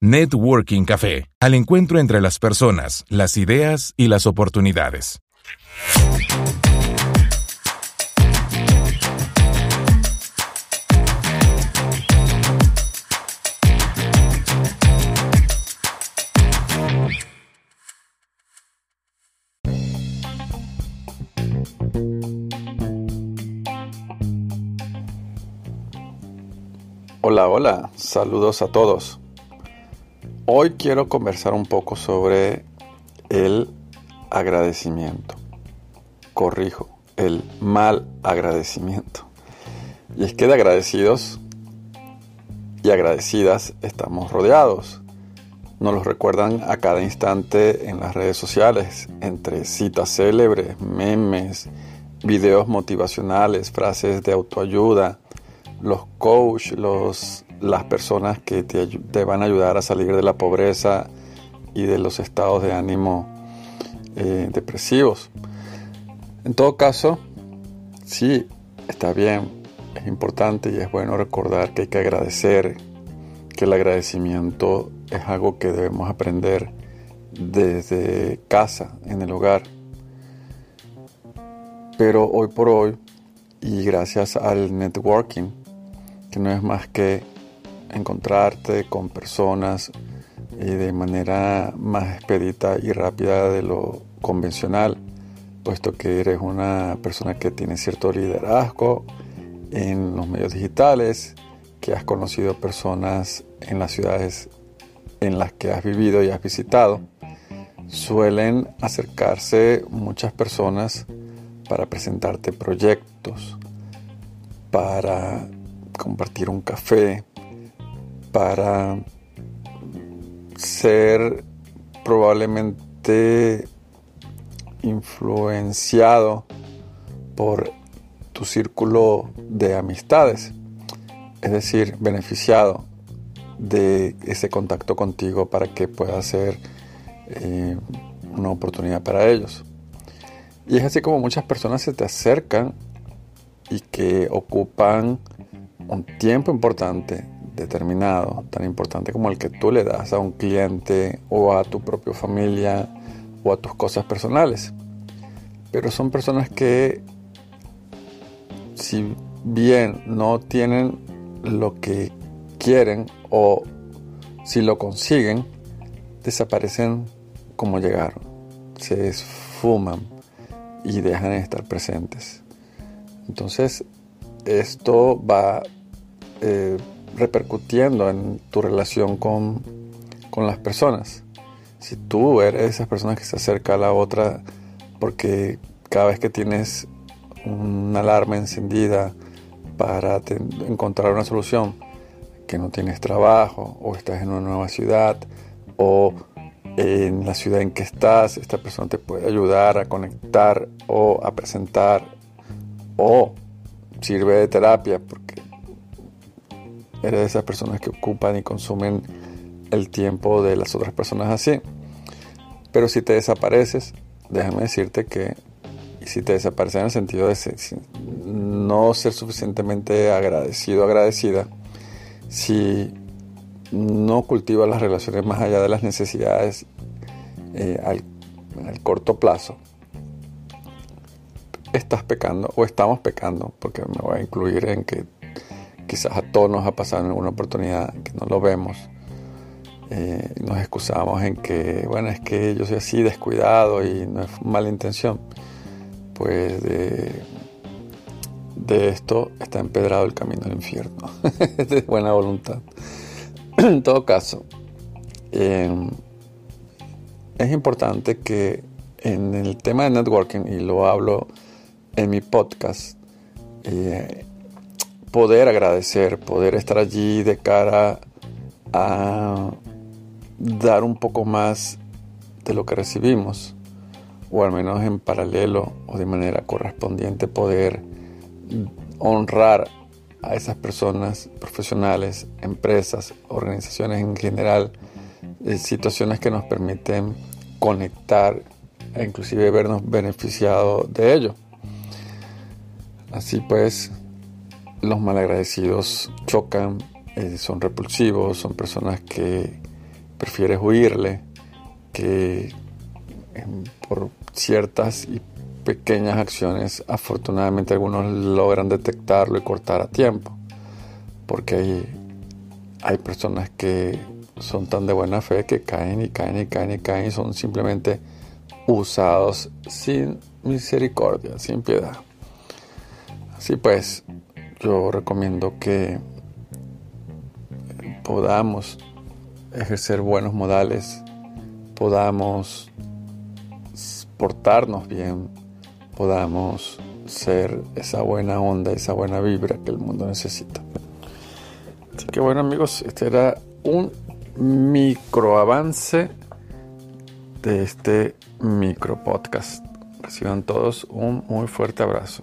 Networking Café, al encuentro entre las personas, las ideas y las oportunidades. Hola, hola, saludos a todos. Hoy quiero conversar un poco sobre el agradecimiento. Corrijo, el mal agradecimiento. Y es que de agradecidos y agradecidas estamos rodeados. Nos los recuerdan a cada instante en las redes sociales, entre citas célebres, memes, videos motivacionales, frases de autoayuda, los coach, los las personas que te, van a ayudar a salir de la pobreza y de los estados de ánimo eh, depresivos. En todo caso, sí, está bien, es importante y es bueno recordar que hay que agradecer, que el agradecimiento es algo que debemos aprender desde casa, en el hogar. Pero hoy por hoy, y gracias al networking, que no es más que encontrarte con personas de manera más expedita y rápida de lo convencional, puesto que eres una persona que tiene cierto liderazgo en los medios digitales, que has conocido personas en las ciudades en las que has vivido y has visitado, suelen acercarse muchas personas para presentarte proyectos, para compartir un café, para ser probablemente influenciado por tu círculo de amistades, es decir, beneficiado de ese contacto contigo para que pueda ser eh, una oportunidad para ellos. Y es así como muchas personas se te acercan y que ocupan un tiempo importante determinado, tan importante como el que tú le das a un cliente o a tu propia familia o a tus cosas personales. Pero son personas que, si bien no tienen lo que quieren o si lo consiguen, desaparecen como llegaron, se esfuman y dejan de estar presentes. Entonces, esto va eh, repercutiendo en tu relación con, las personas. Si tú eres esas personas que se acerca a la otra porque cada vez que tienes una alarma encendida para encontrar una solución, que no tienes trabajo o estás en una nueva ciudad o en la ciudad en que estás, esta persona te puede ayudar a conectar o a presentar o sirve de terapia eres de esas personas que ocupan y consumen el tiempo de las otras personas así. Pero si te desapareces, déjame decirte que, si te desapareces en el sentido de no ser suficientemente agradecido, agradecida, si no cultivas las relaciones más allá de las necesidades eh, al, al corto plazo, estás pecando o estamos pecando, porque me voy a incluir en que quizás a todos nos ha pasado en alguna oportunidad que no lo vemos. Eh, nos excusamos en que, bueno, es que yo soy así descuidado y no es mala intención. Pues de, esto está empedrado el camino al infierno, de buena voluntad. en todo caso, em, es importante que en el tema de networking, y lo hablo en mi podcast, eh, poder agradecer, poder estar allí de cara a dar un poco más de lo que recibimos, o al menos en paralelo o de manera correspondiente poder honrar a esas personas profesionales, empresas, organizaciones en general, eh, situaciones que nos permiten conectar e inclusive vernos beneficiados de ello. Así pues, los malagradecidos chocan, eh, son repulsivos, son personas que prefieres huirle, que em, por ciertas y pequeñas acciones, afortunadamente algunos logran detectarlo y cortar a tiempo, porque hay, hay personas que son tan de buena fe que caen y caen y caen y caen y son simplemente usados sin misericordia, sin piedad. Así pues, yo recomiendo que podamos ejercer buenos modales, podamos portarnos bien, podamos ser esa buena onda, esa buena vibra que el mundo necesita. Así que bueno amigos, este era un micro avance de este micro podcast. Reciban todos un muy fuerte abrazo.